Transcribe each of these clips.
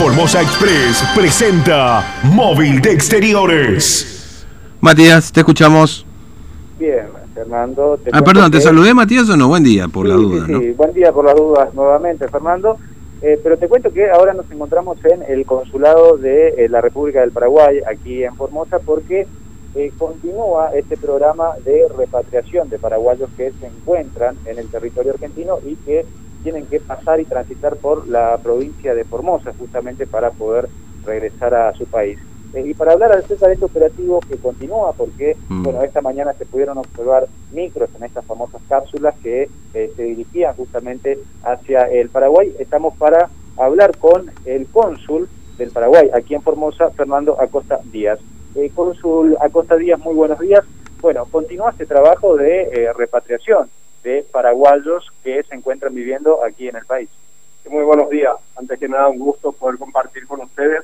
Formosa Express presenta Móvil de Exteriores. Matías, te escuchamos. Bien, Fernando. ah, perdón, ¿te saludé Matías o no? Buen día, por la duda. Sí, sí, buen día por las dudas nuevamente, Fernando. Eh, pero te cuento que ahora nos encontramos en el consulado de eh, la República del Paraguay, aquí en Formosa, porque eh, continúa este programa de repatriación de paraguayos que se encuentran en el territorio argentino y que tienen que pasar y transitar por la provincia de Formosa justamente para poder regresar a su país. Eh, y para hablar acerca de este operativo que continúa, porque mm. bueno esta mañana se pudieron observar micros en estas famosas cápsulas que eh, se dirigían justamente hacia el Paraguay, estamos para hablar con el cónsul del Paraguay aquí en Formosa, Fernando Acosta Díaz. Eh, cónsul Acosta Díaz, muy buenos días. Bueno, continúa este trabajo de repatriación de paraguayos que se encuentran viviendo aquí en el país. Muy buenos días. Antes que nada, un gusto poder compartir con ustedes.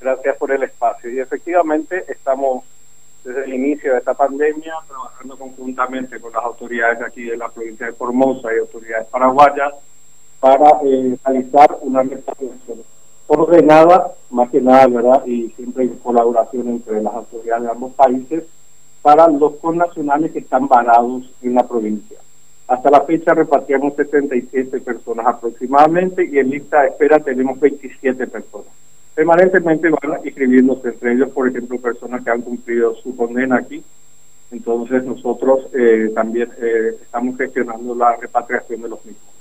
Gracias por el espacio. Y efectivamente estamos desde el inicio de esta pandemia trabajando conjuntamente con las autoridades aquí de la provincia de Formosa y autoridades paraguayas para eh, realizar una repatriación ordenada, más que nada, ¿verdad? Y siempre en colaboración entre las autoridades de ambos países para los connacionales que están varados en la provincia. Hasta la fecha repartíamos 77 personas aproximadamente y en lista de espera tenemos 27 personas. Permanentemente van inscribiéndose entre ellos, por ejemplo, personas que han cumplido su condena aquí. Entonces nosotros eh, también eh, estamos gestionando la repatriación de los mismos.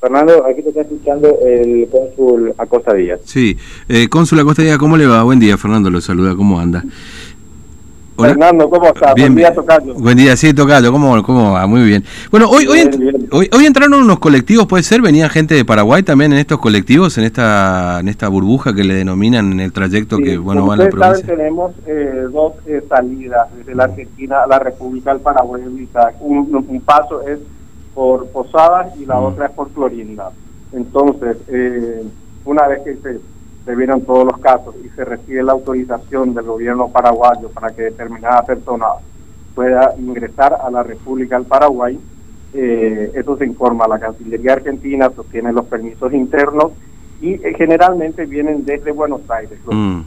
Fernando, aquí te está escuchando el cónsul Acosta Díaz. Sí, eh, cónsul Acosta Díaz, ¿cómo le va? Buen día, Fernando, lo saluda, ¿cómo anda? Fernando, ¿cómo estás? buen día, Tocayo. Buen día, sí, Tocayo, ¿cómo, cómo va? Muy bien. Bueno, hoy, hoy, hoy, entraron unos colectivos, ¿puede ser? ¿Venía gente de Paraguay también en estos colectivos, en esta en esta burbuja que le denominan en el trayecto que, bueno, va a la provincia? Sabe, tenemos eh, dos eh, salidas desde la Argentina a la República del Paraguay. Un, un paso es por Posadas y la mm. otra es por Florinda. Entonces, eh, una vez que se se vieron todos los casos y se recibe la autorización del gobierno paraguayo para que determinada persona pueda ingresar a la República del Paraguay, eh, eso se informa a la Cancillería Argentina, sostiene los permisos internos y eh, generalmente vienen desde Buenos Aires. Mm.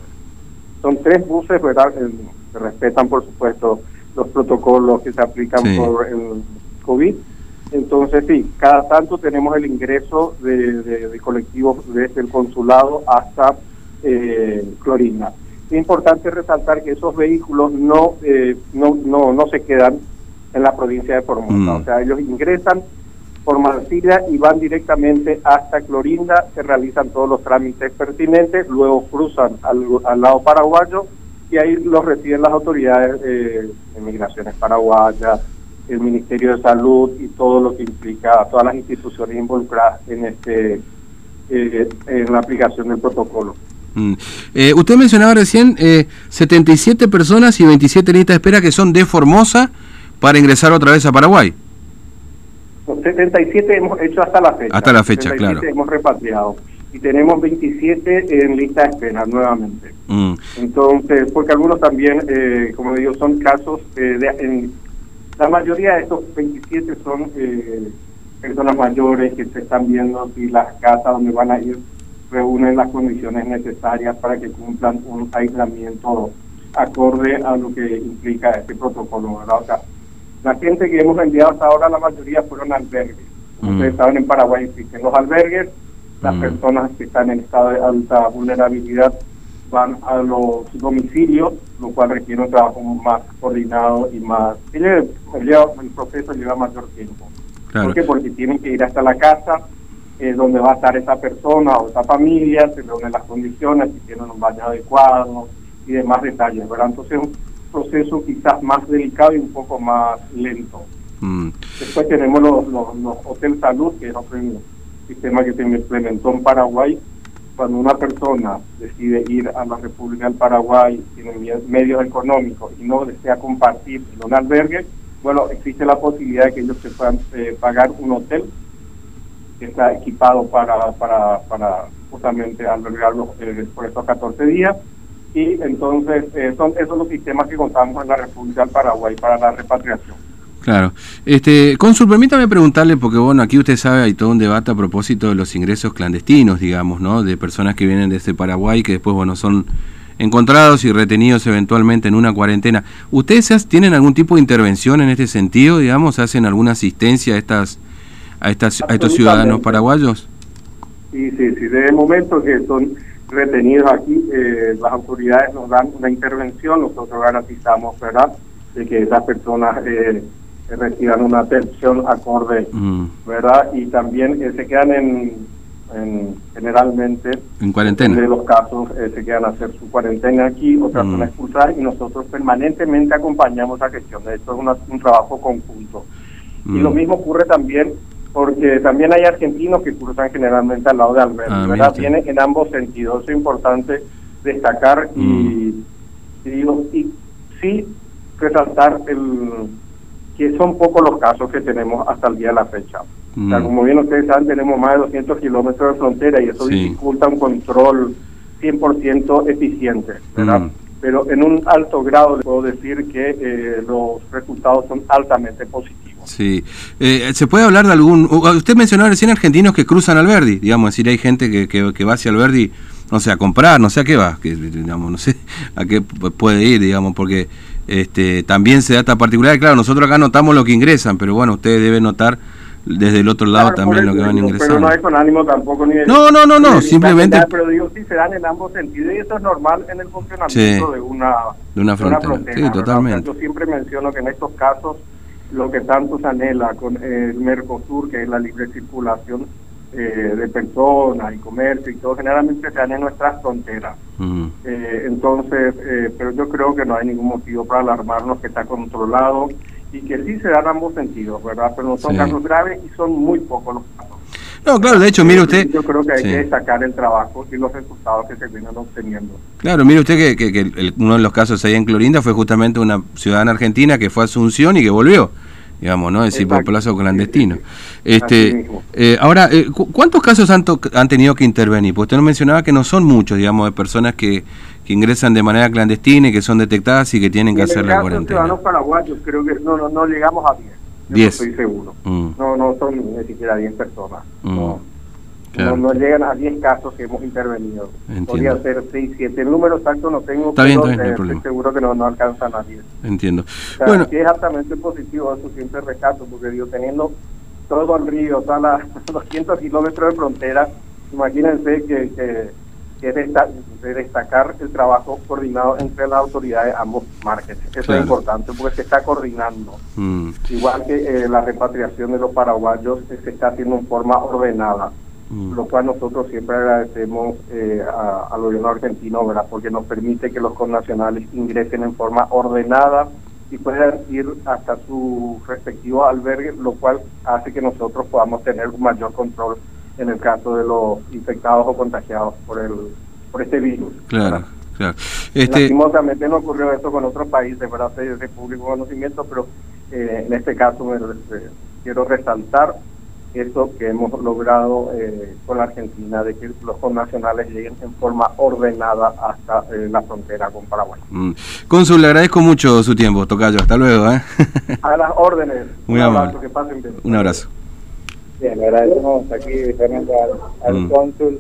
Son tres buses, ¿verdad? Eh, se respetan, por supuesto, los protocolos que se aplican por el COVID entonces, sí, cada tanto tenemos el ingreso de, colectivos desde el consulado hasta eh, Clorinda. Es importante resaltar que esos vehículos no, eh, no, no, no se quedan en la provincia de Formosa. Mm. O sea, ellos ingresan por Mansilla y van directamente hasta Clorinda, se realizan todos los trámites pertinentes, luego cruzan al, al lado paraguayo y ahí los reciben las autoridades eh, de migraciones paraguayas, el Ministerio de Salud y todo lo que implica a todas las instituciones involucradas en este eh, en la aplicación del protocolo. Mm. Eh, usted mencionaba recién eh, 77 personas y 27 listas de espera que son de Formosa para ingresar otra vez a Paraguay. 77 hemos hecho hasta la fecha. Hasta la fecha, claro. Hemos repatriado y tenemos 27 en lista de espera nuevamente. Mm. Entonces, porque algunos también, eh, como digo, son casos de, en, la mayoría de estos 27 son eh, personas mayores que se están viendo si las casas donde van a ir reúnen las condiciones necesarias para que cumplan un aislamiento acorde a lo que implica este protocolo. ¿verdad? la gente que hemos enviado hasta ahora, la mayoría fueron albergues. Mm. Ustedes saben, en Paraguay existen los albergues, las mm. personas que están en estado de alta vulnerabilidad van a los domicilios, lo cual requiere un trabajo más coordinado y más... El, proceso lleva mayor tiempo. ¿Por qué? Porque tienen que ir hasta la casa eh, donde va a estar esa persona o esa familia, se reúnen las condiciones, si tienen un baño adecuado y demás detalles, ¿verdad? Entonces es un proceso quizás más delicado y un poco más lento. Mm. Después tenemos los, los, los Hotel Salud, que es otro sistema que se implementó en Paraguay, cuando una persona decide ir a la República del Paraguay, tiene medios económicos y no desea compartir en un albergue, bueno, existe la posibilidad de que ellos se puedan eh, pagar un hotel que está equipado para, para, para justamente albergarlos eh, por estos 14 días. Y entonces, eh, son esos los sistemas que contamos en la República del Paraguay para la repatriación. Claro. Este, Cónsul, permítame preguntarle, porque bueno, aquí usted sabe, hay todo un debate a propósito de los ingresos clandestinos, digamos, ¿no? De personas que vienen desde Paraguay, que después, bueno, son encontrados y retenidos eventualmente en una cuarentena. ¿Ustedes tienen algún tipo de intervención en este sentido, digamos? ¿Hacen alguna asistencia a estas a estas a estos ciudadanos paraguayos? Sí, sí, sí. Desde el momento que son retenidos aquí, eh, las autoridades nos dan una intervención, nosotros garantizamos, ¿verdad?, de que esas personas eh, reciban una atención acorde, mm. ¿verdad? Y también eh, se quedan en, generalmente en cuarentena. De los casos eh, se quedan a hacer su cuarentena aquí, otras son mm. expulsadas y nosotros permanentemente acompañamos la gestión. Esto es un trabajo conjunto. Y lo mm. mismo ocurre también porque también hay argentinos que cruzan generalmente al lado de Alberto, ah, ¿verdad? Viene en ambos sentidos. Es importante destacar y, y, digo, y sí resaltar el que son pocos los casos que tenemos hasta el día de la fecha. Mm. como bien ustedes saben, tenemos más de 200 kilómetros de frontera y eso dificulta un control 100% eficiente, ¿verdad? Mm. Pero en un alto grado le puedo decir que eh, los resultados son altamente positivos. Sí. Eh, ¿Se puede hablar de algún... Usted mencionó recién argentinos que cruzan al Verdi, digamos, es decir, hay gente que, que, que va hacia el Verdi, no sé, a comprar, no sé a qué va, que, digamos, no sé a qué puede ir, digamos, porque este, también se da esta particularidad. Claro, nosotros acá notamos lo que ingresan, pero bueno, ustedes deben notar desde el otro lado también lo que van ingresando. Pero no hay con ánimo tampoco ni No, no, no, no, simplemente... Pero digo, sí se dan en ambos sentidos y eso es normal en el funcionamiento de, una, de una frontera. sí, totalmente. yo siempre menciono que en estos casos lo que tanto se anhela con el Mercosur, que es la libre circulación eh, de personas y comercio y todo, generalmente se dan en nuestras fronteras. Eh, entonces, eh, pero yo creo que no hay ningún motivo para alarmarnos que está controlado y que sí se dan ambos sentidos, ¿verdad? Pero no son casos graves y son muy pocos los casos. No, claro, de hecho, mire usted... Yo creo que hay que destacar el trabajo y los resultados que se vienen obteniendo. Claro, mire usted que, que, uno de los casos ahí en Clorinda fue justamente una ciudadana argentina que fue a Asunción y que volvió digamos, ¿no? Es decir, por plazo clandestino. Este, eh, ahora, eh, ¿cuántos casos han, han tenido que intervenir? Pues usted nos mencionaba que no son muchos, digamos, de personas que, que ingresan de manera clandestina y que son detectadas y que tienen que hacer la cuarentena. ciudadanos paraguayos creo que no, no, no llegamos a 10. 10. estoy seguro. Mm. No, no son ni siquiera 10 personas. Mm. No. No, llegan a 10 casos que hemos intervenido. Podría ser 6, 7. El número exacto no tengo, está pero bien, estoy seguro que no, no alcanzan a 10. Entiendo. bueno. Sí es altamente positivo, eso siempre rescato, porque digo, teniendo todo el río, o sea, las 200 kilómetros de frontera, imagínense que, que, que de destacar el trabajo coordinado entre las autoridades ambos márgenes. Eso es importante porque se está coordinando. Mm. Igual que eh, la repatriación de los paraguayos eh, se está haciendo en forma ordenada. Mm. lo cual nosotros siempre agradecemos eh, al gobierno argentino, ¿verdad? porque nos permite que los connacionales ingresen en forma ordenada y puedan ir hasta su respectivo albergue, lo cual hace que nosotros podamos tener un mayor control en el caso de los infectados o contagiados por el por este virus. Claro. Claro. Este... Lastimosamente no ocurrió esto con otros países, ¿verdad? De público conocimiento, pero eh, en este caso me, eh, quiero resaltar eso que hemos logrado eh, con la Argentina, de que los connacionales lleguen en forma ordenada hasta eh, la frontera con Paraguay. Mm. Cónsul, le agradezco mucho su tiempo, Tocayo. Hasta luego. ¿eh? A las órdenes. Muy Un amable. Abrazo, que pasen bien. Un abrazo. Bien, le agradecemos aquí, Fernando, al, mm. cónsul.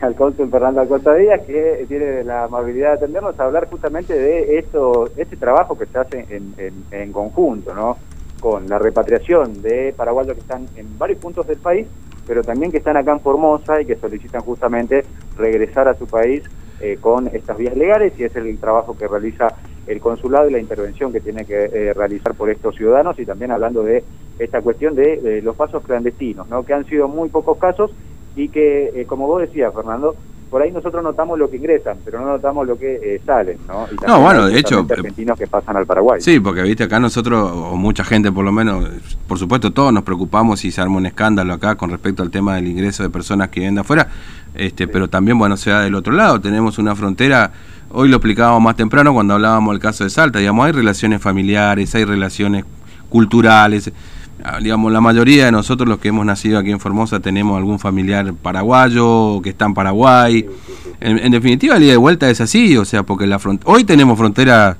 al cónsul Fernando Acosta Díaz, que tiene la amabilidad de atendernos a hablar justamente de esto, este trabajo que se hace en, en, en conjunto, ¿no? Con la repatriación de paraguayos que están en varios puntos del país, pero también que están acá en Formosa y que solicitan justamente regresar a su país eh, con estas vías legales y es el trabajo que realiza el consulado y la intervención que tiene que eh, realizar por estos ciudadanos y también hablando de esta cuestión de, los pasos clandestinos, ¿no? que han sido muy pocos casos y que, eh, como vos decías, Fernando, por ahí nosotros notamos lo que ingresan, pero no notamos lo que eh, salen, ¿no? no, bueno, de hecho... Argentinos que pasan al Paraguay. Sí, porque, viste, acá nosotros, o mucha gente por lo menos, por supuesto todos nos preocupamos si se arma un escándalo acá con respecto al tema del ingreso de personas que vienen de afuera, este, pero también, bueno, se da del otro lado, tenemos una frontera... Hoy lo explicábamos más temprano cuando hablábamos del caso de Salta, digamos, hay relaciones familiares, hay relaciones culturales, digamos, la mayoría de nosotros los que hemos nacido aquí en Formosa tenemos algún familiar paraguayo que está en Paraguay. En, definitiva, el día de vuelta es así, o sea, porque la hoy tenemos frontera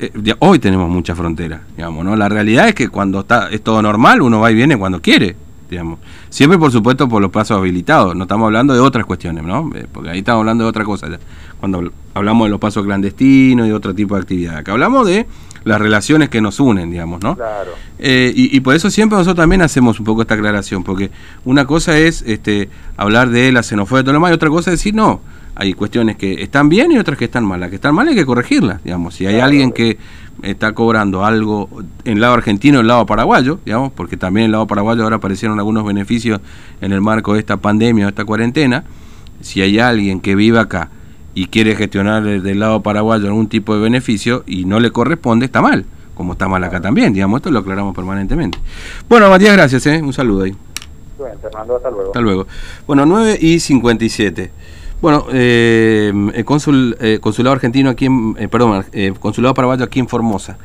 eh, hoy tenemos mucha frontera, digamos, ¿no? La realidad es que cuando está es todo normal, uno va y viene cuando quiere, digamos. Siempre, por supuesto, por los pasos habilitados. No estamos hablando de otras cuestiones, ¿no? Eh, porque ahí estamos hablando de otra cosa. Cuando hablamos de los pasos clandestinos y otro tipo de actividad. Acá hablamos de las relaciones que nos unen, digamos, ¿no? Claro. Eh, y, por eso siempre nosotros también hacemos un poco esta aclaración, porque una cosa es este, hablar de la xenofobia y todo lo demás, y otra cosa es decir, no, hay cuestiones que están bien y otras que están mal. Las que están mal hay que corregirlas, digamos. Si hay alguien que está cobrando algo en el lado argentino, en el lado paraguayo, digamos, porque también en el lado paraguayo ahora aparecieron algunos beneficios en el marco de esta pandemia o esta cuarentena. Si hay alguien que vive acá y quiere gestionar del lado paraguayo algún tipo de beneficio y no le corresponde, está mal, como está mal acá también, digamos, esto lo aclaramos permanentemente. Bueno, Matías, gracias, ¿eh? un saludo ahí. Bueno, Fernando, hasta luego. Hasta luego. Bueno, 9 y 57. Bueno, eh, el cónsul, eh, consulado argentino aquí en, eh, perdón, consulado paraguayo aquí en Formosa.